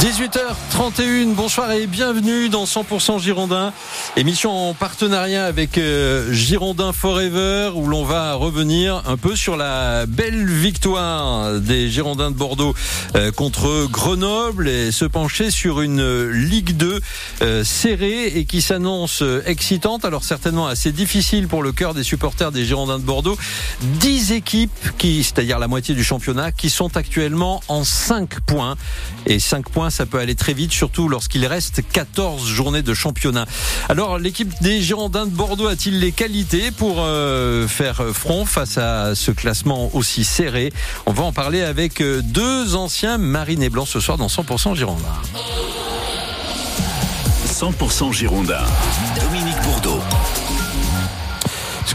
18h31, bonsoir et bienvenue dans 100% Girondin, émission en partenariat avec euh, Girondin Forever où l'on va revenir un peu sur la belle victoire des Girondins de Bordeaux euh, contre Grenoble et se pencher sur une Ligue 2 euh, serrée et qui s'annonce excitante, alors certainement assez difficile pour le cœur des supporters des Girondins de Bordeaux. 10 équipes qui, c'est-à-dire la moitié du championnat, qui sont actuellement en 5 points. Et 5 points ça peut aller très vite, surtout lorsqu'il reste 14 journées de championnat. Alors, l'équipe des Girondins de Bordeaux a-t-il les qualités pour euh, faire front face à ce classement aussi serré? On va en parler avec euh, deux anciens marines et blancs ce soir dans 100% Girondins. 100% Girondins.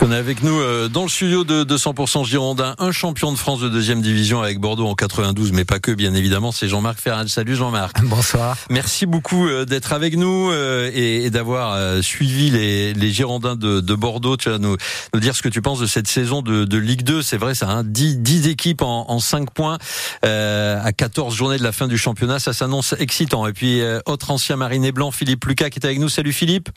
Qu'on est avec nous euh, dans le studio de 200% Girondin, un champion de France de deuxième division avec Bordeaux en 92, mais pas que, bien évidemment, c'est Jean-Marc Ferrand. Salut Jean-Marc. Bonsoir. Merci beaucoup euh, d'être avec nous euh, et, d'avoir suivi les, les Girondins de, de, Bordeaux. Tu vas nous, nous, dire ce que tu penses de cette saison de, de Ligue 2. C'est vrai, ça, hein, 10, 10 équipes en, en 5 points à 14 journées de la fin du championnat. Ça s'annonce excitant. Et puis, autre ancien mariné blanc, Philippe Lucas, qui est avec nous. Salut Philippe.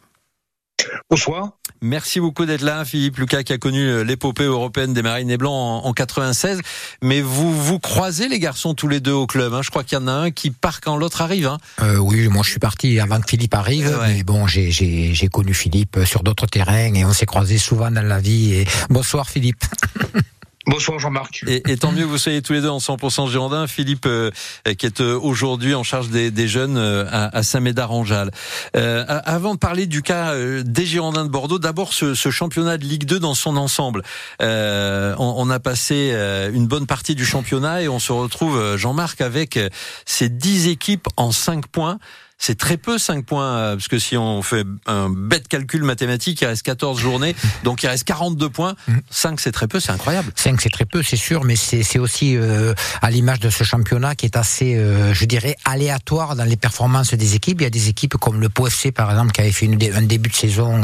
Bonsoir. Merci beaucoup d'être là, Philippe Lucas, qui a connu euh, l'épopée européenne des Marines et Blancs en, 96. Mais vous vous croisez les garçons tous les deux au club. Hein. Je crois qu'il y en a un qui part quand l'autre arrive. Hein. Euh, oui, moi je suis parti avant que Philippe arrive. Mais bon, j'ai connu Philippe sur d'autres terrains et on s'est croisés souvent dans la vie. Et bonsoir Philippe. Bonsoir Jean-Marc. Et, et, tant mieux que vous soyez tous les deux en 100% Girondin. Philippe, euh, qui est euh, aujourd'hui en charge des, des jeunes euh, à, à Saint-Médard-en-Jalles. avant de parler du cas des Girondins de Bordeaux, d'abord ce, ce, championnat de Ligue 2 dans son ensemble. On, on, a passé une bonne partie du championnat et on se retrouve, Jean-Marc, avec ces 10 équipes en 5 points c'est très peu 5 points, euh, parce que si on fait un bête calcul mathématique, il reste 14 journées, donc il reste 42 points. 5 mm. c'est très peu, c'est incroyable. 5 c'est très peu, c'est sûr, mais c'est aussi euh, à l'image de ce championnat qui est assez, euh, je dirais, aléatoire dans les performances des équipes. Il y a des équipes comme le POFC par exemple qui avait fait une, un début de saison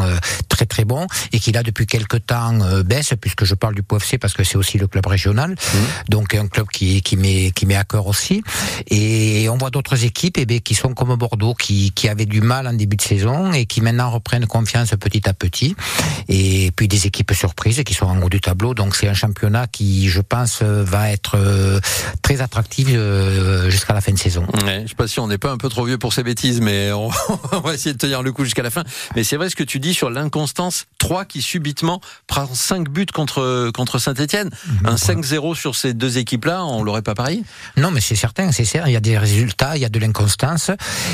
très très bon et qui là depuis quelques temps baisse, puisque je parle du POFC parce que c'est aussi le club régional, mm. donc un club qui, qui, met, qui met à cœur aussi. Et on voit d'autres équipes et eh qui sont comme Bordeaux qui, qui avaient du mal en début de saison et qui maintenant reprennent confiance petit à petit. Et puis des équipes surprises qui sont en haut du tableau. Donc c'est un championnat qui, je pense, va être euh, très attractif euh, jusqu'à la fin de saison. Ouais, je sais pas si on n'est pas un peu trop vieux pour ces bêtises, mais on, va essayer de tenir le coup jusqu'à la fin. Mais c'est vrai ce que tu dis sur l'inconstance. 3 qui subitement prend 5 buts contre contre Saint-Etienne. Mhm. Un 5-0 sur ces deux équipes-là, on l'aurait pas parié? Non, mais c'est certain, c'est certain. Il y a des résultats, il y a de l'inconstance.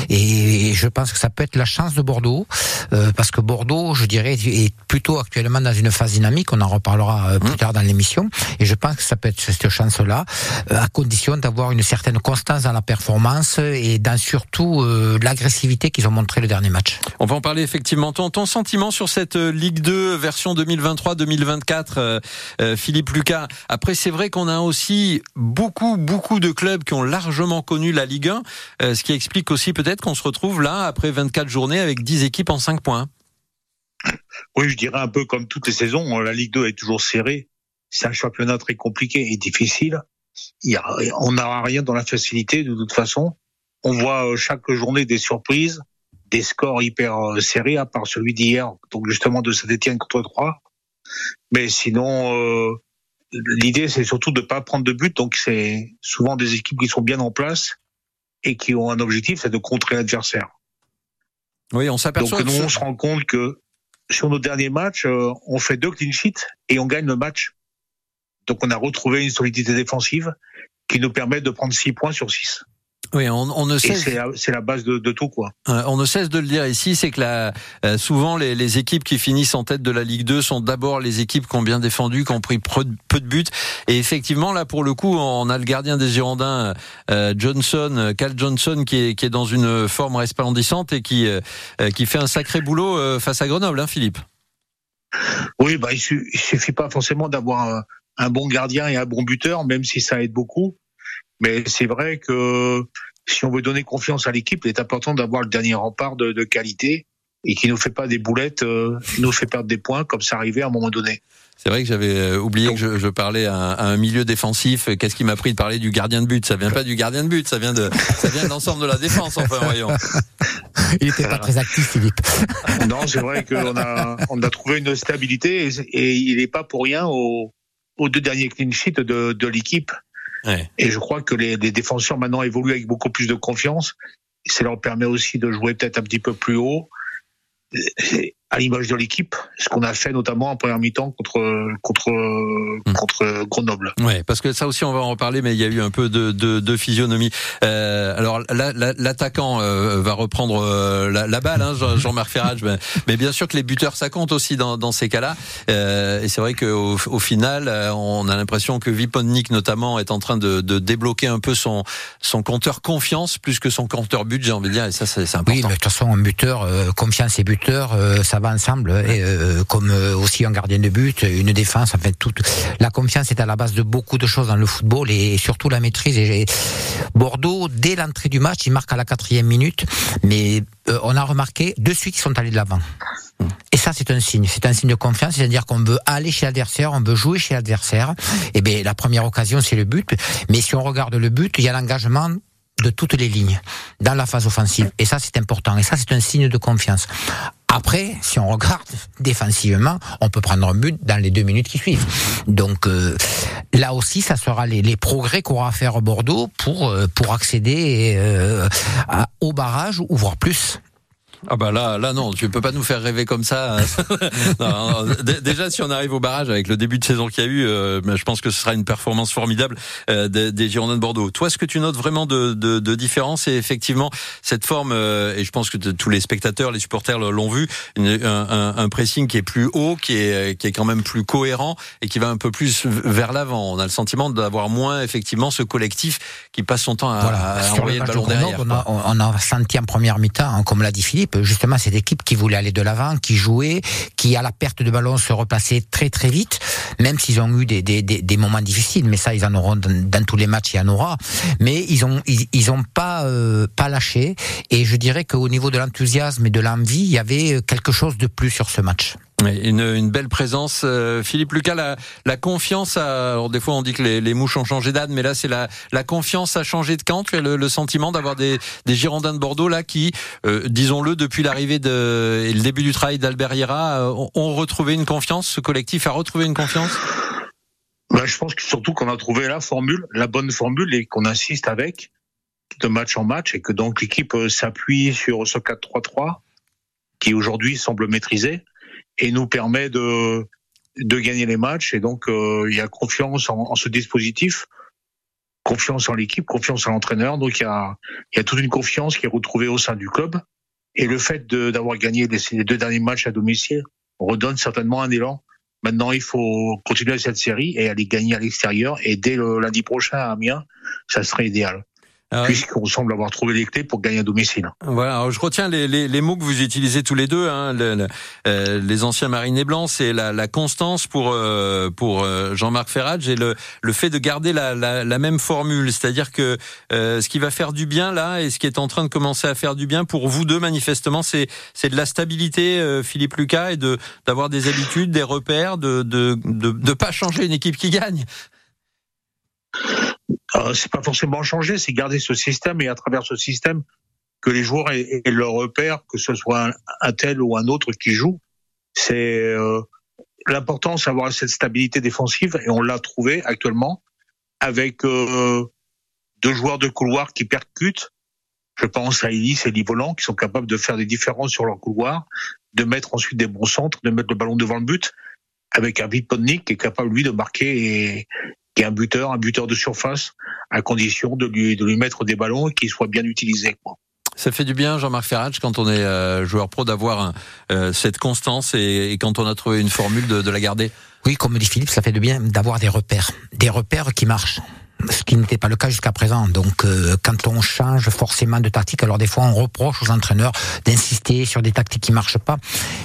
Et et je pense que ça peut être la chance de Bordeaux, euh, parce que Bordeaux, je dirais, est plutôt actuellement dans une phase dynamique. On en reparlera euh, plus mmh. tard dans l'émission. Et je pense que ça peut être cette chance-là, euh, à condition d'avoir une certaine constance dans la performance et dans surtout l'agressivité qu'ils ont montré le dernier match. On va en parler effectivement. Ton, ton sentiment sur cette Ligue 2 version 2023-2024, Philippe Lucas? Après, c'est vrai qu'on a aussi beaucoup, beaucoup de clubs qui ont largement connu la Ligue 1, ce qui explique aussi peut-être on se retrouve là, après 24 journées, avec 10 équipes en 5 points. Oui, je dirais un peu comme toutes les saisons, la Ligue 2 est toujours serrée. C'est un championnat très compliqué et difficile. Il on n'a rien dans la facilité de toute façon. On voit euh, chaque journée des surprises, des scores hyper euh, serrés, à part celui d'hier, donc justement de Saint-Etienne contre 3. Mais sinon, euh, l'idée c'est surtout de ne pas prendre de but. Donc c'est souvent des équipes qui sont bien en place et qui ont un objectif, c'est de contrer l'adversaire. Oui, on s'aperçoit. Donc nous, on se rend compte que sur nos derniers matchs, euh, on fait deux clean sheets et on gagne le match. Donc on a retrouvé une solidité défensive qui nous permet de prendre six points sur six. Oui, on, on ne cesse. C'est la, base de, de, tout, quoi. On ne cesse de le dire ici, c'est que la, euh, souvent les, les, équipes qui finissent en tête de la Ligue 2 sont d'abord les équipes qui ont bien défendu, qui ont pris peu, de buts. Et effectivement, là, pour le coup, on a le gardien des Girondins, euh, Johnson, Cal Johnson, qui est, qui est dans une forme resplendissante et qui, euh, qui fait un sacré boulot face à Grenoble, hein, Philippe. Oui, bah, il, suffit pas forcément d'avoir un, un bon gardien et un bon buteur, même si ça aide beaucoup. Mais c'est vrai que si on veut donner confiance à l'équipe, il est important d'avoir le dernier rempart de, de, qualité et qui nous fait pas des boulettes, euh, qui nous fait perdre des points comme ça arrivait à un moment donné. C'est vrai que j'avais euh, oublié que je, je parlais à un, à un, milieu défensif. Qu'est-ce qui m'a pris de parler du gardien de but? Ça vient pas du gardien de but, ça vient de, ça vient de l'ensemble de la défense. Enfin, voyons. Il était pas très actif, Philippe. Non, c'est vrai qu'on a, on a trouvé une stabilité et, et il n'est pas pour rien aux, aux deux derniers clean sheets de, de l'équipe. Et je crois que les, les défenseurs maintenant évoluent avec beaucoup plus de confiance. Ça leur permet aussi de jouer peut-être un petit peu plus haut à l'image de l'équipe, ce qu'on a fait notamment en première mi-temps contre contre mmh. contre Grenoble. Ouais, parce que ça aussi on va en reparler, mais il y a eu un peu de, de, de physionomie. Euh, alors l'attaquant euh, va reprendre euh, la, la, balle, hein, Jean-Marc Ferrage, mais, mais, bien sûr que les buteurs ça compte aussi dans, dans ces cas-là. Euh, et c'est vrai qu'au au final, euh, on a l'impression que Vipodnik notamment est en train de, de, débloquer un peu son son compteur confiance plus que son compteur but, j'ai envie de dire, et ça c'est important. Oui, mais de toute façon un buteur confiance et buteur, ça va ensemble, et, euh, comme euh, aussi un gardien de but, une défense, en fait, toute la confiance est à la base de beaucoup de choses dans le football et, surtout la maîtrise. Et, Bordeaux, dès l'entrée du match, il marque à la quatrième minute, mais euh, on a remarqué de suite qu'ils sont allés de l'avant. Et ça, c'est un signe. C'est un signe de confiance. C'est-à-dire qu'on veut aller chez l'adversaire, on veut jouer chez l'adversaire. Et bien, la première occasion, c'est le but. Mais si on regarde le but, il y a l'engagement de toutes les lignes dans la phase offensive. Et ça, c'est important. Et ça, c'est un signe de confiance. Après, si on regarde défensivement, on peut prendre un but dans les deux minutes qui suivent. Donc euh, là aussi, ça sera les, les progrès qu'aura à faire Bordeaux pour euh, pour accéder euh, à, au barrage ou voire plus. Ah bah là, là non, tu peux pas nous faire rêver comme ça. non, déjà, si on arrive au barrage avec le début de saison qu'il y a eu, euh, je pense que ce sera une performance formidable euh, des, des, Girondins de Bordeaux. Toi, ce que tu notes vraiment de, de, de différence, c'est effectivement cette forme, euh, et je pense que tous les spectateurs, les supporters l'ont vu, une, un, un, pressing qui est plus haut, qui est, qui est quand même plus cohérent et qui va un peu plus vers l'avant. On a le sentiment d'avoir moins effectivement ce collectif qui passe son temps à, voilà. à envoyer le, ballon derrière. On a, on a senti en première mi-temps, hein, comme l'a dit Philippe justement cette équipe qui voulait aller de l'avant, qui jouait, qui à la perte de ballon se replaçait très très vite, même s'ils ont eu des, des, des, moments difficiles, mais ça ils en auront dans, tous les matchs, il y en aura. Mais ils ont ils, ils ont pas euh, pas lâché et je dirais qu'au niveau de l'enthousiasme et de l'envie, il y avait quelque chose de plus sur ce match. Une, une, belle présence, euh, Philippe Lucas. La, la confiance. A, alors des fois on dit que les, les mouches ont changé d'âne, mais là c'est la, la confiance a changé de camp. Tu as le, le sentiment d'avoir des, des Girondins de Bordeaux là qui, euh, disons-le, depuis l'arrivée de et le début du travail d'Albert euh, ont, retrouvé une confiance. Ce collectif a retrouvé une confiance? Ben, je pense que surtout qu'on a trouvé la formule, la bonne formule, et qu'on insiste avec de match en match, et que donc l'équipe s'appuie sur ce 4-3-3 qui aujourd'hui semble maîtrisé et nous permet de de gagner les matchs. Et donc, euh, il y a confiance en, en, ce dispositif, confiance en l'équipe, confiance en l'entraîneur. Donc, il y a, il y a toute une confiance qui est retrouvée au sein du club. Et le fait d'avoir gagné les, les, deux derniers matchs à domicile redonne certainement un élan. Maintenant, il faut continuer cette série et aller gagner à l'extérieur. Et dès le lundi prochain à Amiens, ça serait idéal. Ah puisqu'on semble avoir trouvé les clés pour gagner à domicile. Voilà, alors je retiens les, les, les, mots que vous utilisez tous les deux, hein, le, euh, les anciens marinés blancs, c'est la, la, constance pour euh, pour euh, Jean-Marc Ferrage et le, le fait de garder la, la, la même formule, c'est-à-dire que ce qui va faire du bien là et ce qui est en train de commencer à faire du bien pour vous deux manifestement, c'est c'est de la stabilité, Philippe Lucas, et de d'avoir des habitudes, des repères, de de de, de pas changer une équipe qui gagne. C'est pas forcément changer, c'est garder ce système et à travers ce système que les joueurs aient, leur repère, que ce soit un, tel ou un autre qui joue. C'est euh, l'important, c'est d'avoir cette stabilité défensive et on l'a trouvé actuellement avec euh, deux joueurs de couloir qui percutent. Je pense à Ellis et Livolant qui sont capables de faire des différences sur leur couloir, de mettre ensuite des bons centres, de mettre le ballon devant le but avec un Vipodnik qui est capable lui de marquer et, un buteur, un buteur de surface, à condition de lui, de lui mettre des ballons et qu'il soit bien utilisé. Quoi. Ça fait du bien, Jean-Marc Ferrage, quand on est euh, joueur pro, d'avoir euh, cette constance et, et, quand on a trouvé une formule de, de la garder. Oui, comme dit Philippe, ça fait du bien d'avoir des repères, des repères qui marchent ce qui n'était pas le cas jusqu'à présent. Donc, euh, quand on change forcément de tactique, alors des fois on reproche aux entraîneurs d'insister sur des tactiques qui marchent pas,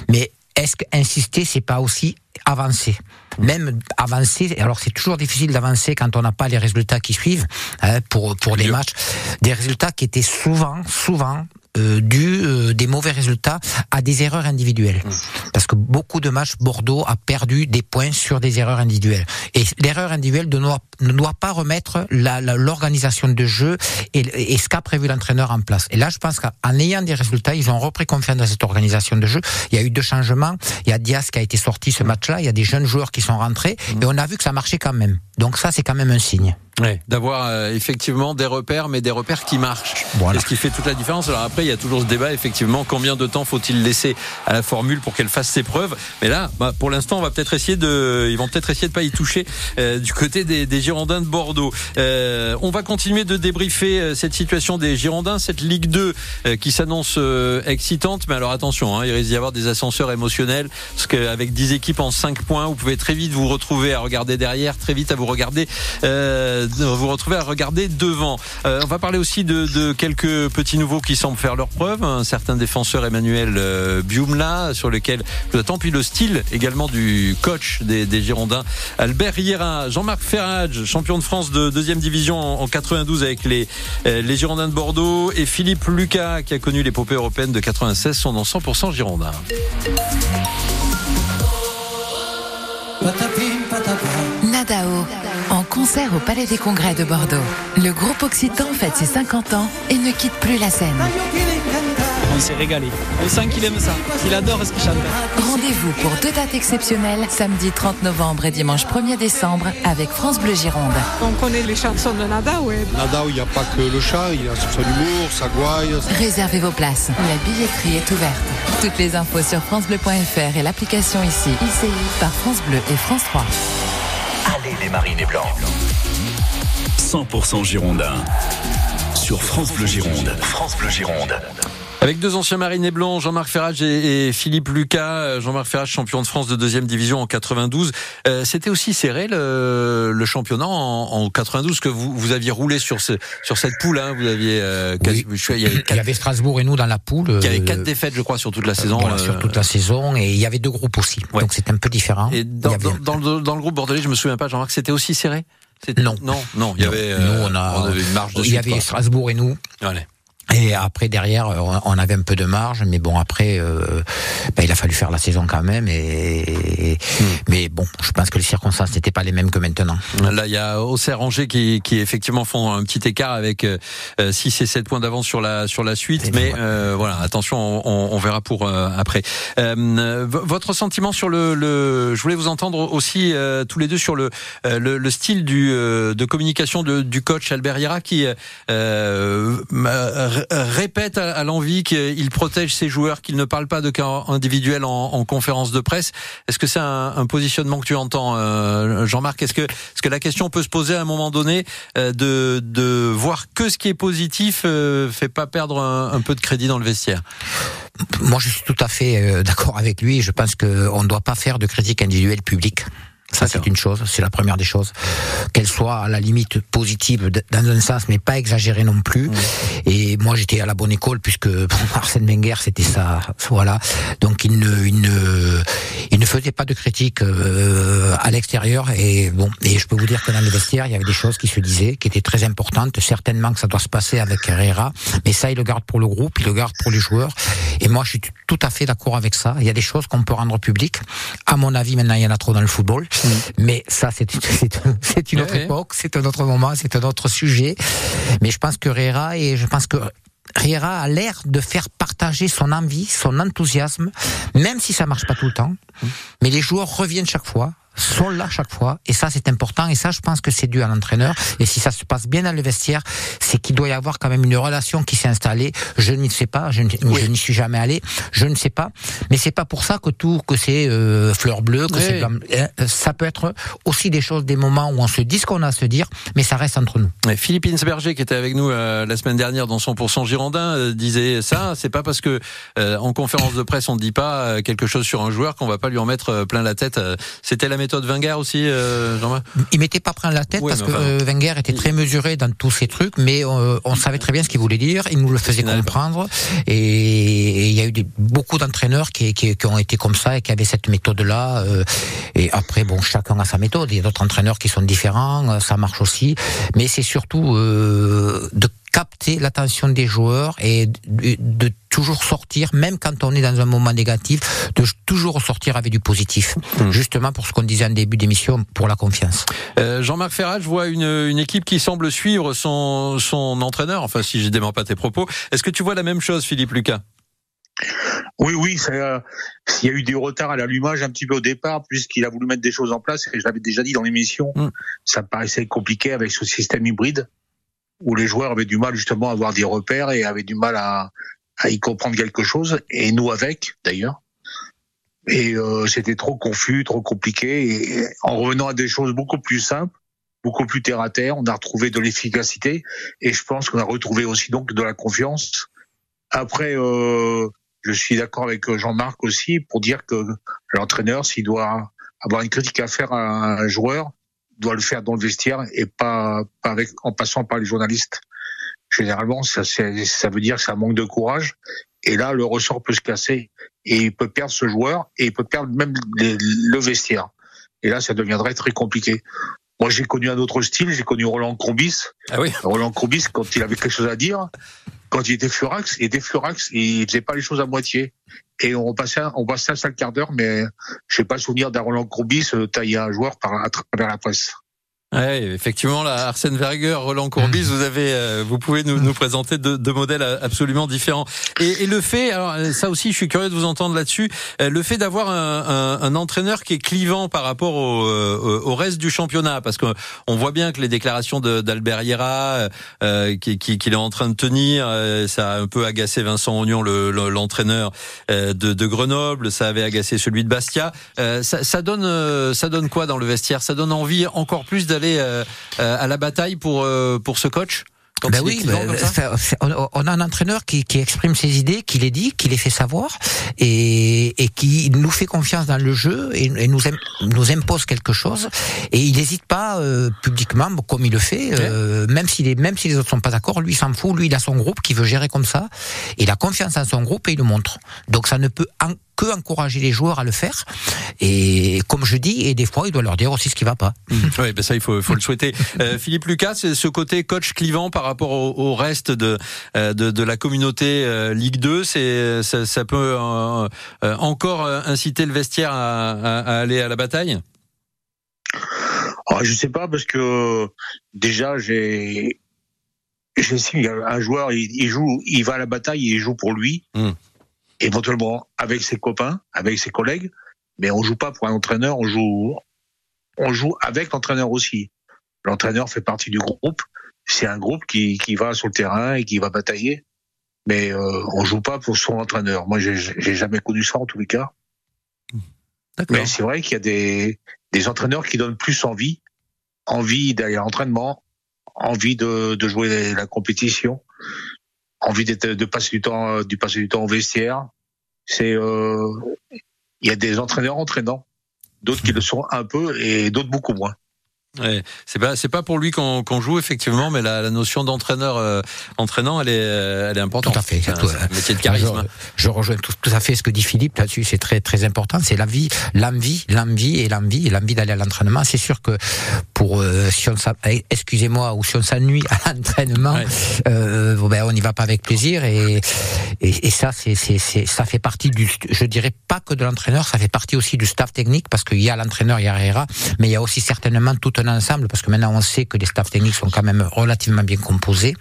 mais est-ce qu'insister, c'est pas aussi avancer? Même avancer. Alors c'est toujours difficile d'avancer quand on n'a pas les résultats qui suivent hein, pour pour les matchs. Des résultats qui étaient souvent, souvent euh, dû euh, des mauvais résultats à des erreurs individuelles. Mmh. Parce que beaucoup de matchs, Bordeaux a perdu des points sur des erreurs individuelles. Et l'erreur individuelle ne doit, ne doit pas remettre l'organisation de jeu et, et ce qu'a prévu l'entraîneur en place. Et là, je pense qu'en ayant des résultats, ils ont repris confiance dans cette organisation de jeu. Il y a eu deux changements. Il y a Diaz qui a été sorti ce match-là. Il y a des jeunes joueurs qui sont rentrés. Mmh. Et on a vu que ça marchait quand même. Donc ça, c'est quand même un signe. Ouais, d'avoir euh, effectivement des repères, mais des repères qui marchent. Voilà. ce qui fait toute la différence. Alors après, il y a toujours ce débat, effectivement, combien de temps faut-il laisser à la formule pour qu'elle fasse ses preuves Mais là, bah, pour l'instant, on va peut-être essayer de, ils vont peut-être essayer de pas y toucher euh, du côté des, des, Girondins de Bordeaux. Euh, on va continuer de débriefer euh, cette situation des Girondins, cette Ligue 2 euh, qui s'annonce excitante. Mais alors attention, hein, il risque d'y avoir des ascenseurs émotionnels, parce qu'avec 10 équipes en 5 points, vous pouvez très vite vous retrouver à regarder derrière, très vite à vous regarder. Euh, vous retrouver à regarder devant. Euh, on va parler aussi de, de, quelques petits nouveaux qui semblent faire leur preuve. Un certain défenseur Emmanuel euh, Biumla, sur lequel je attends, puis le style également du coach des, des Girondins, Albert Riera, Jean-Marc Ferrage, champion de France de deuxième division en 92 avec les, euh, les Girondins de Bordeaux, et Philippe Lucas, qui a connu l'épopée européenne de 96, sont dans 100% Girondins. En concert au Palais des Congrès de Bordeaux. Le groupe Occitan fête ses 50 ans et ne quitte plus la scène. On s'est régalé. On sent qu'il aime ça, qu'il adore ce qu'il chante. Rendez-vous pour deux dates exceptionnelles, samedi 30 novembre et dimanche 1er décembre avec France Bleu Gironde. On connaît les chansons de Nadao. Et... Nadao, il n'y a pas que le chat, il a son humour, sa gouaille. Réservez vos places. La billetterie est ouverte. Toutes les infos sur francebleu.fr et l'application ici, ICI par France Bleu et France 3. Marines et blancs. 100% Girondin. Sur France Bleu Gironde. France Bleu Gironde. Avec deux anciens marinés blancs, Jean-Marc Ferrage et, Philippe Lucas. Jean-Marc Ferrage, champion de France de deuxième division en 92. Euh, C'était aussi serré le, le championnat en, en, 92 que vous, vous aviez roulé sur, ce, sur cette poule. Hein. Vous aviez, euh, oui. il, y avait quatre, il y avait Strasbourg et nous dans la poule. Il y avait quatre défaites, je crois, sur toute la saison. Voilà, sur toute la saison. Et il y avait deux groupes aussi. Ouais. Donc c'était un peu différent. Et dans, avait... dans, dans, le, dans le groupe bordelais, je me souviens pas, Jean-Marc, c'était aussi serré? Non. non, non, il y avait, nous, on, a, on avait une marge de Il y avait Strasbourg et nous. Allez. Et après derrière, on avait un peu de marge, mais bon après, euh, bah, il a fallu faire la saison quand même. Et, mmh. mais bon, je pense que les circonstances n'étaient pas les mêmes que maintenant. Là, il y a Auxerre Angers qui, qui effectivement font un petit écart avec euh, 6 et 7 points d'avance sur la sur la suite. Mais euh, voilà, attention, on, on verra pour euh, après. Euh, votre sentiment sur le, le, je voulais vous entendre aussi euh, tous les deux sur le le, le style du de communication de, du coach Albert Hira qui répète à l'envie qu'il protège ses joueurs, qu'il ne parle pas de cas individuels en, en conférence de presse. Est-ce que c'est un, un, positionnement que tu entends, euh, Jean-Marc? Est-ce que, est-ce que la question peut se poser à un moment donné euh, de, de voir que ce qui est positif euh, fait pas perdre un, un, peu de crédit dans le vestiaire? Moi, je suis tout à fait euh, d'accord avec lui. Je pense qu'on ne doit pas faire de critique individuelle publique. Ça, c'est une chose, c'est la première des choses. Qu'elle soit à la limite positive dans un sens, mais pas exagérée non plus. Et moi, j'étais à la bonne école puisque Arsène Wenger, c'était ça, voilà. Donc, il ne, il ne, il ne faisait pas de critique euh, à l'extérieur. Et bon, et je peux vous dire que dans le vestiaire, il y avait des choses qui se disaient, qui étaient très importantes. Certainement que ça doit se passer avec Herrera, mais ça, il le garde pour le groupe, il le garde pour les joueurs. Et moi, je suis tout à fait d'accord avec ça. Il y a des choses qu'on peut rendre publiques. À mon avis, maintenant, il y en a trop dans le football. Mmh. Mais ça, c'est une autre ouais. époque, c'est un autre moment, c'est un autre sujet. Mais je pense que Riera et je pense que Riera a l'air de faire partager son envie, son enthousiasme, même si ça marche pas tout le temps. Mais les joueurs reviennent chaque fois sont là chaque fois. Et ça c'est important. Et ça je pense que c'est dû à l'entraîneur. Et si ça se passe bien dans le vestiaire c'est qu'il doit y avoir quand même une relation qui s'est installée. Je n'y sais pas. Je, oui. n'y suis jamais allé. Je ne sais pas. Mais c'est pas pour ça que tout que c'est euh, fleur bleue que oui. c'est blanc ça peut être aussi des choses des moments où on se dit ce qu'on a à se dire mais ça reste entre nous. Et Philippe Insberger qui était avec nous euh, la semaine dernière dans 100% Girondin euh, disait ça. C'est pas parce que euh, en conférence de presse on ne dit pas quelque chose sur un joueur qu'on va pas lui en mettre plein la tête c'était la méthode Wenger aussi, euh, Jean-Marc Il mettait pas plein la tête oui, parce que enfin, euh, Wenger était très mesuré dans tous ces trucs, mais euh, on savait très bien ce qu'il voulait dire. Il nous le faisait comprendre. Et il y a eu des, beaucoup d'entraîneurs qui, qui, qui, ont été comme ça et qui avaient cette méthode-là. Euh, et après, bon, chacun a sa méthode. Il y a d'autres entraîneurs qui sont différents, ça marche aussi. Mais c'est surtout de capter l'attention des joueurs et de, de toujours sortir, même quand on est dans un moment négatif, de toujours sortir avec du positif. Mmh. Justement pour ce qu'on disait en début d'émission, pour la confiance. Euh, Jean-Marc Ferrat, je vois une, une équipe qui semble suivre son, son entraîneur. Enfin, si je dément pas tes propos. Est-ce que tu vois la même chose, Philippe Lucas? Oui, oui, ça, euh, il y a eu des retards à l'allumage un petit peu au départ, puisqu'il a voulu mettre des choses en place, et je l'avais déjà dit dans l'émission, Mm. ça me paraissait compliqué avec ce système hybride, où les joueurs avaient du mal justement à avoir des repères et avaient du mal à, à y comprendre quelque chose, et nous avec, d'ailleurs. Et euh, c'était trop confus, trop compliqué, et en revenant à des choses beaucoup plus simples, beaucoup plus terre à terre, on a retrouvé de l'efficacité, et je pense qu'on a retrouvé aussi donc de la confiance. Après, euh, je suis d'accord avec Jean-Marc aussi pour dire que l'entraîneur, s'il doit avoir une critique à faire à un joueur, doit le faire dans le vestiaire et pas, avec, en passant par les journalistes. Généralement, ça, c'est- ça veut dire que ça manque de courage. Et là, le ressort peut se casser et il peut perdre ce joueur et il peut perdre même le vestiaire. Et là, ça deviendrait très compliqué. Moi, j'ai connu un autre style. J'ai connu Roland Courbis. Ah oui. Roland Courbis, quand il avait quelque chose à dire, quand il était furax, il était furax il faisait pas les choses à moitié. Et on passait, on passait un sale quart d'heure, mais je n'ai pas souvenir d'un Roland Courbis euh, tailler un joueur par, à travers la presse. Ouais, effectivement, là, Arsène Verger, Roland Courbis, vous avez, euh, vous pouvez nous, nous présenter deux, deux modèles euh, absolument différents. Et, et le fait, alors euh, ça aussi, je suis curieux de vous entendre là-dessus, euh, le fait d'avoir un, un, un entraîneur qui est clivant par rapport au, au reste du championnat, parce qu'on on voit bien que les déclarations d'Albert Hierra, euh, qui- qui- qu'il est en train de tenir, euh, ça a un peu agacé Vincent Ognon, le- le- l'entraîneur euh, de, de Grenoble, ça avait agacé celui de Bastia. Ça, ça donne, ça donne quoi dans le vestiaire? Ça donne envie encore plus d'aller euh, euh, à la bataille pour euh, pour ce coach quand Ben oui, ben, ça on, a un entraîneur qui, qui exprime ses idées, qui les dit, qui les fait savoir, et, et qui nous fait confiance dans le jeu et, et nous, im- nous impose quelque chose. Et il n'hésite pas euh, publiquement, comme il le fait, euh, même si les même si les autres sont pas d'accord, lui il s'en fout. Lui il a son groupe qui veut gérer comme ça. Il a confiance en son groupe et il le montre. Donc ça ne peut en- que encourager les joueurs à le faire. Et comme je dis, et des fois il doit leur dire aussi ce qui va pas. Oui, ben ça il faut, faut le souhaiter. Euh, Philippe Lucas, c'est ce côté coach clivant par rapport au, au reste de, euh, de de la communauté euh, Ligue 2, c'est ça, ça peut euh, euh, encore inciter le vestiaire à, à- à aller à la bataille? Ah, je sais pas parce que déjà j'ai j'estime qu'un joueur il, il joue, il va à la bataille et il joue pour lui, Mm. Éventuellement avec ses copains, avec ses collègues, mais on joue pas pour un entraîneur, on joue on joue avec l'entraîneur aussi. L'entraîneur fait partie du groupe, c'est un groupe qui qui va sur le terrain et qui va batailler, mais euh, on joue pas pour son entraîneur. Moi j'ai jamais connu ça en tous les cas. Mais c'est vrai qu'il y a des, des entraîneurs qui donnent plus envie, envie d'aller à l'entraînement, envie de, de jouer la compétition, envie d'être, de passer du temps, de passer du temps au vestiaire. C'est, euh, il y a des entraîneurs entraînants, d'autres qui le sont un peu et d'autres beaucoup moins. Ouais, c'est pas c'est pas pour lui qu'on qu'on joue effectivement, mais la, la notion d'entraîneur euh, entraînant, elle est euh, elle est importante. Tout à fait, tout, un métier de charisme. hein. Je, je rejoins tout, tout à fait ce que dit Philippe là-dessus. C'est très très important. C'est la vie, l'envie, l'envie et l'envie et l'envie d'aller à l'entraînement. C'est sûr que pour euh, si on eh, excusez-moi ou si on s'ennuie à l'entraînement, Ouais. euh, ben on n'y va pas avec plaisir et et, et ça c'est c'est c'est ça fait partie du je dirais pas que de l'entraîneur, ça fait partie aussi du staff technique parce qu'il y a l'entraîneur, il y a Herrera, mais il y a aussi certainement tout ensemble parce que maintenant on sait que les staffs techniques sont quand même relativement bien composés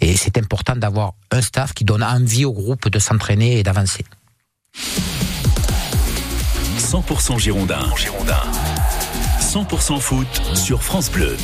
et c'est important d'avoir un staff qui donne envie au groupe de s'entraîner et d'avancer. 100% Girondin. 100% foot sur France Bleu.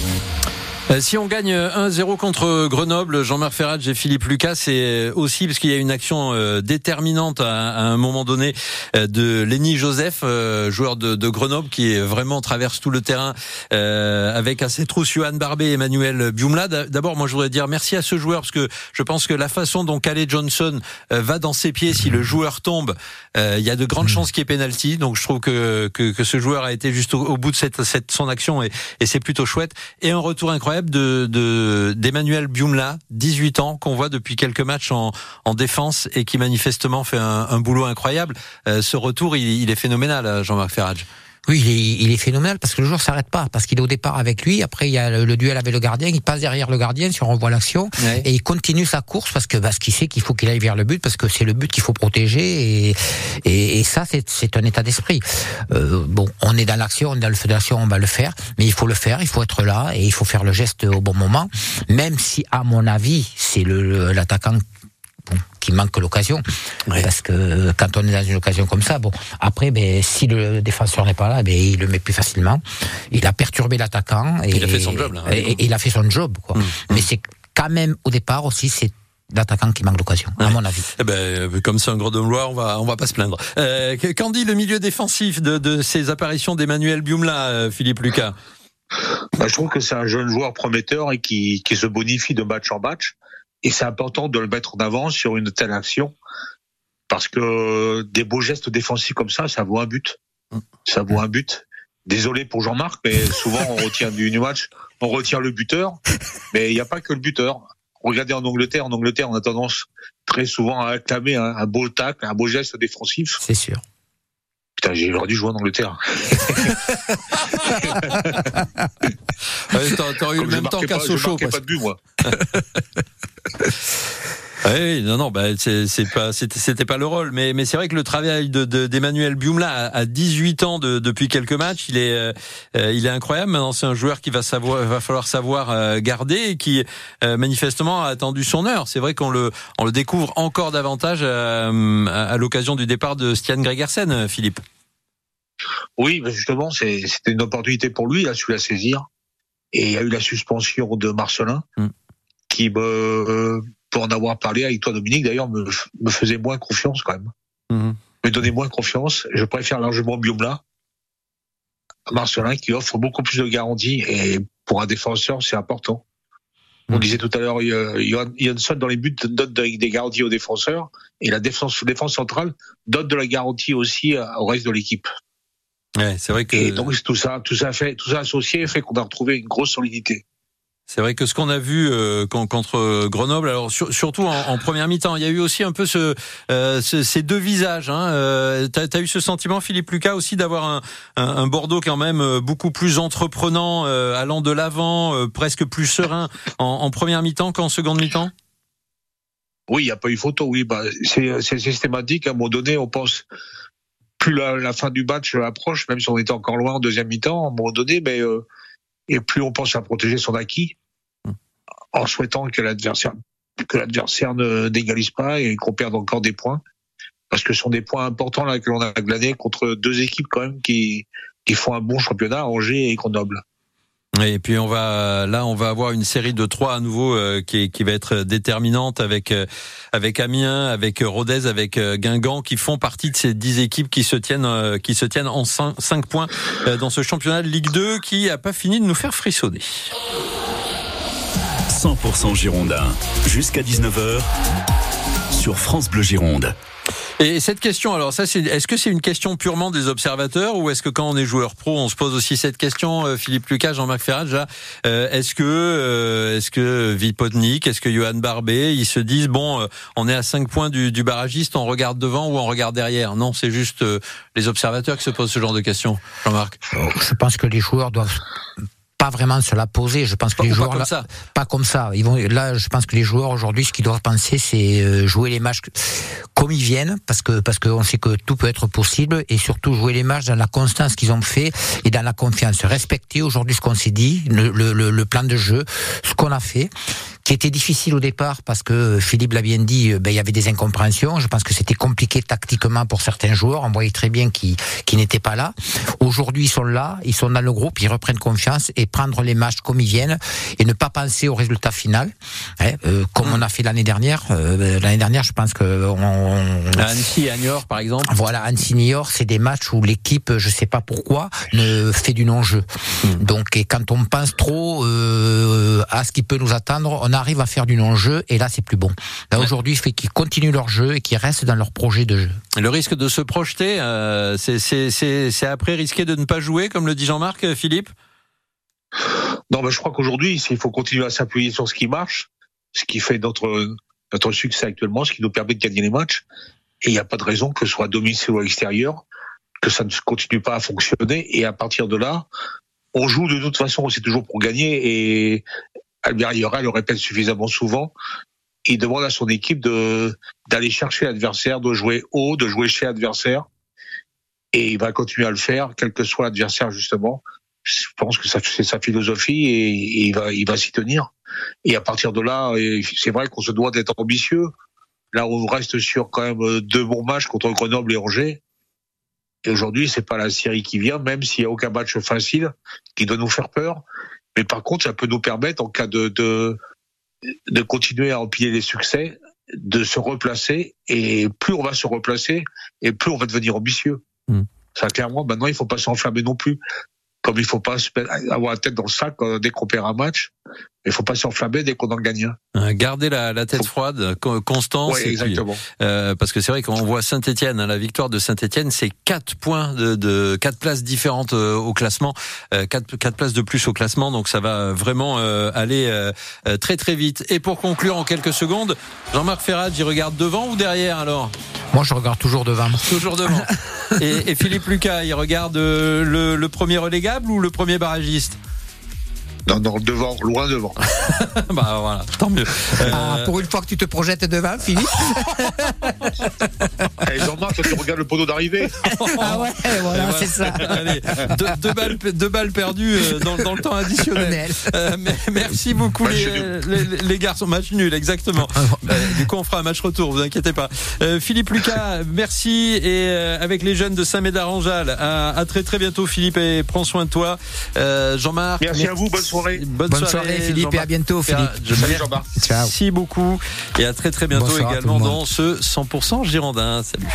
Euh, Si on gagne 1-0 contre Grenoble, Jean-Marc Ferrat et Philippe Lucas, c'est aussi parce qu'il y a une action euh, déterminante à, un moment donné euh, de Lenny Joseph, euh, joueur de, Grenoble, qui vraiment traverse tout le terrain euh, avec à ses trousses Johan Barbet et Emmanuel Biumla. D'abord, moi, je voudrais dire merci à ce joueur parce que je pense que la façon dont Calais Johnson euh, va dans ses pieds, si le joueur tombe, euh, il y a de grandes chances qu'il y ait pénalty. Donc, je trouve que, que, que ce joueur a été juste au, au bout de cette, cette, son action et, et c'est plutôt chouette. Et un retour incroyable de de- d'Emmanuel Biumla, 18 ans, qu'on voit depuis quelques matchs en, en défense et qui manifestement fait un, un boulot incroyable. Euh, ce retour, il, il est phénoménal, Jean-Marc Ferrage. Oui, il est, il est phénoménal parce que le joueur s'arrête pas, parce qu'il est au départ avec lui, après il y a le, le duel avec le gardien, il passe derrière le gardien si on revoit l'action, Ouais. et il continue sa course parce que parce qu'il sait qu'il faut qu'il aille vers le but, parce que c'est le but qu'il faut protéger, et, et, et ça c'est c'est un état d'esprit. Euh, bon, on est dans l'action, on est dans le feu on va le faire, mais il faut le faire, il faut être là, et il faut faire le geste au bon moment, même si à mon avis c'est le le- l'attaquant qui manque l'occasion. Ouais. Parce que quand on est dans une occasion comme ça, bon, après, ben, si le défenseur n'est pas là, ben, il le met plus facilement. Il a perturbé l'attaquant. Et, Il a fait son job, là. Et, et il a fait son job, quoi. Mmh. Mais c'est quand même, au départ aussi, c'est l'attaquant qui manque l'occasion, à mon avis. Eh ben, euh, comme c'est un grenoblois, on va, on va pas se plaindre. Euh, Qu'en dit le milieu défensif de, de ces apparitions d'Emmanuel Biumla, euh, Philippe Lucas? Bah, je trouve que c'est un jeune joueur prometteur et qui, qui se bonifie de match en match. Et c'est important de le mettre en avant sur une telle action. Parce que des beaux gestes défensifs comme ça, ça vaut un but. Ça vaut un but. Désolé pour Jean-Marc, mais souvent on retient du, match, on retient le buteur, mais il n'y a pas que le buteur. Regardez en Angleterre, en Angleterre, on a tendance très souvent à acclamer un, un beau tacle, un beau geste défensif. C'est sûr. Putain, j'ai j'aurais dû jouer en Angleterre. ouais, T'aurais eu Comme le je même temps qu'à je Sochaux. marquais parce- pas de but, moi. Oui, non, non, bah, c'est pas, c'était pas le rôle, mais mais c'est vrai que le travail de de- d'Emmanuel Biumla à, à 18 ans de, depuis quelques matchs, il est euh, euh, il est incroyable. Maintenant, c'est un joueur qui va savoir, va falloir savoir euh, garder et qui euh, manifestement a attendu son heure. C'est vrai qu'on le on le découvre encore davantage euh, à, à l'occasion du départ de Stian Gregersen, Philippe. Oui, mais justement, c'est- c'était une opportunité pour lui, il a su la saisir. Et il y a eu la suspension de Marcelin, Mm. qui me, euh, pour en avoir parlé avec toi, Dominique, d'ailleurs, me, me faisait moins confiance quand même. Mhm. Me donnait moins confiance. Je préfère largement Biomla. Marcelin qui offre beaucoup plus de garanties et pour un défenseur, c'est important. On Mm. disait tout à l'heure, euh, Johan- Johansson dans les buts donne des garanties aux défenseurs et la défense, défense centrale donne de la garantie aussi euh, au reste de l'équipe. Ouais, c'est vrai que Et donc tout ça, tout ça fait, tout ça associé fait qu'on a retrouvé une grosse solidité. C'est vrai que ce qu'on a vu euh, con- contre Grenoble, alors sur- surtout en, en première mi-temps, il y a eu aussi un peu ce, euh, ce- ces deux visages. Hein. Euh, T'as as eu ce sentiment, Philippe Lucas, aussi d'avoir un, un, un Bordeaux quand même euh, beaucoup plus entreprenant, euh, allant de l'avant, euh, presque plus serein en, en première mi-temps qu'en seconde mi-temps? Oui, il n'y a pas eu photo. Oui, bah, c'est systématique. À un moment donné, on pense plus la, la fin du match approche, même si on était encore loin en deuxième mi-temps. À un moment donné, mais euh, et plus on pense à protéger son acquis, en souhaitant que l'adversaire que l'adversaire ne n'égalise pas et qu'on perde encore des points, parce que ce sont des points importants là que l'on a glanés contre deux équipes quand même qui qui font un bon championnat, Angers et Grenoble. Et puis on va là, on va avoir une série de trois à nouveau euh, qui, qui va être déterminante avec euh, avec Amiens, avec Rodez, avec euh, Guingamp, qui font partie de ces dix équipes qui se tiennent euh, qui se tiennent en cinq, points euh, dans ce championnat de Ligue 2 qui a pas fini de nous faire frissonner. 100% Girondin. Jusqu'à 19h sur France Bleu Gironde. Et cette question, alors ça, c'est est-ce que c'est une question purement des observateurs ou est-ce que quand on est joueur pro, on se pose aussi cette question, euh, Philippe Lucas, Jean-Marc Ferrat, déjà, euh, est-ce que euh, est-ce que Vipotnik, est-ce que Johan Barbet, ils se disent bon, euh, on est à 5 points du, du barragiste, on regarde devant ou on regarde derrière? Non, c'est juste euh, les observateurs qui se posent ce genre de questions, Jean-Marc. Je pense que les joueurs doivent pas vraiment se la poser. Je pense que Pas, les ou pas joueurs comme là, ça. pas comme ça. Ils vont là, je pense que les joueurs aujourd'hui, ce qu'ils doivent penser, c'est euh, jouer les matchs comme ils viennent, parce que parce qu'on sait que tout peut être possible, et surtout jouer les matchs dans la constance qu'ils ont fait et dans la confiance. Respecter aujourd'hui ce qu'on s'est dit, le, le, le plan de jeu, ce qu'on a fait qui était difficile au départ parce que Philippe l'a bien dit, euh, ben, il y avait des incompréhensions. Je pense que c'était compliqué tactiquement pour certains joueurs. On voyait très bien qu'ils qu'ils n'étaient pas là. Aujourd'hui, ils sont là, ils sont dans le groupe, ils reprennent confiance et prendre les matchs comme ils viennent et ne pas penser au résultat final, hein, euh, comme on a fait l'année dernière. Euh, l'année dernière, je pense que on, À Annecy à Niort, par exemple. voilà, Annecy Niort, c'est des matchs où l'équipe, je sais pas pourquoi, ne fait du non-jeu. Donc, et quand on pense trop euh, à ce qui peut nous attendre, on arrive à faire du non-jeu, et là, c'est plus bon. Là, Ouais. aujourd'hui, il fait qu'ils continuent leur jeu et qu'ils restent dans leur projet de jeu. Le risque de se projeter, euh, c'est après risquer de ne pas jouer, comme le dit Jean-Marc, euh, Philippe? Non, mais je crois qu'aujourd'hui, il faut continuer à s'appuyer sur ce qui marche, ce qui fait notre, notre succès actuellement, ce qui nous permet de gagner les matchs. Et il n'y a pas de raison que ce soit à domicile ou à l'extérieur, que ça ne continue pas à fonctionner. Et à partir de là, on joue de toute façon, c'est toujours pour gagner. Et Albert Ayora le répète suffisamment souvent. Il demande à son équipe de d'aller chercher l'adversaire, de jouer haut, de jouer chez l'adversaire. Et il va continuer à le faire, quel que soit l'adversaire justement. Je pense que c'est sa philosophie et, et il va, il va s'y tenir. Et à partir de là, c'est vrai qu'on se doit d'être ambitieux. Là, on reste sur quand même deux bons matchs contre Grenoble et Angers. Et aujourd'hui, c'est pas la série qui vient, même s'il n'y a aucun match facile qui doit nous faire peur. Mais par contre, ça peut nous permettre, en cas de, de, de continuer à empiler les succès, de se replacer. Et plus on va se replacer, et plus on va devenir ambitieux. Mm. Ça, clairement, maintenant, il faut pas s'enflammer non plus. Comme il faut pas avoir la tête dans le sac euh, dès qu'on perd un match, il faut pas s'enflammer dès qu'on en gagne un. Euh, garder la, la tête froide, constance. Ouais, exactement. Puis, euh, parce que c'est vrai quand on voit Saint-Étienne, hein, la victoire de Saint-Étienne, c'est quatre points de, de quatre places différentes euh, au classement, euh, quatre, quatre places de plus au classement, donc ça va vraiment euh, aller euh, très très vite. Et pour conclure en quelques secondes, Jean-Marc Ferrat, il regarde devant ou derrière alors? Moi, je regarde toujours devant. Toujours devant. et, et, Philippe Lucas, il regarde le, le premier relégable ou le premier barragiste? Non, non, devant, loin devant. bah voilà, tant mieux. Euh... Ah, pour une fois que tu te projettes devant, Philippe. hey, Jean-Marc, tu regardes le poteau d'arrivée. ah ouais, voilà, voilà. c'est ça. Allez, deux, deux, balles, deux balles perdues dans, dans le temps additionnel. Euh, merci beaucoup les, les, les, garçons. Match nul, exactement. euh, du coup, on fera un match retour, vous inquiétez pas. Euh, Philippe Lucas, merci. Et euh, avec les jeunes de Saint-Médard-en-Jalles, à, à, très très bientôt, Philippe, et prends soin de toi. Euh, Jean-Marc. Merci, merci à vous, bonne soirée. Bonne, Bonne soirée, soirée Philippe et à bientôt Philippe. Salut Jean-Marc. Merci beaucoup et à très très bientôt Bonsoir également dans ce 100% Girondin. Salut.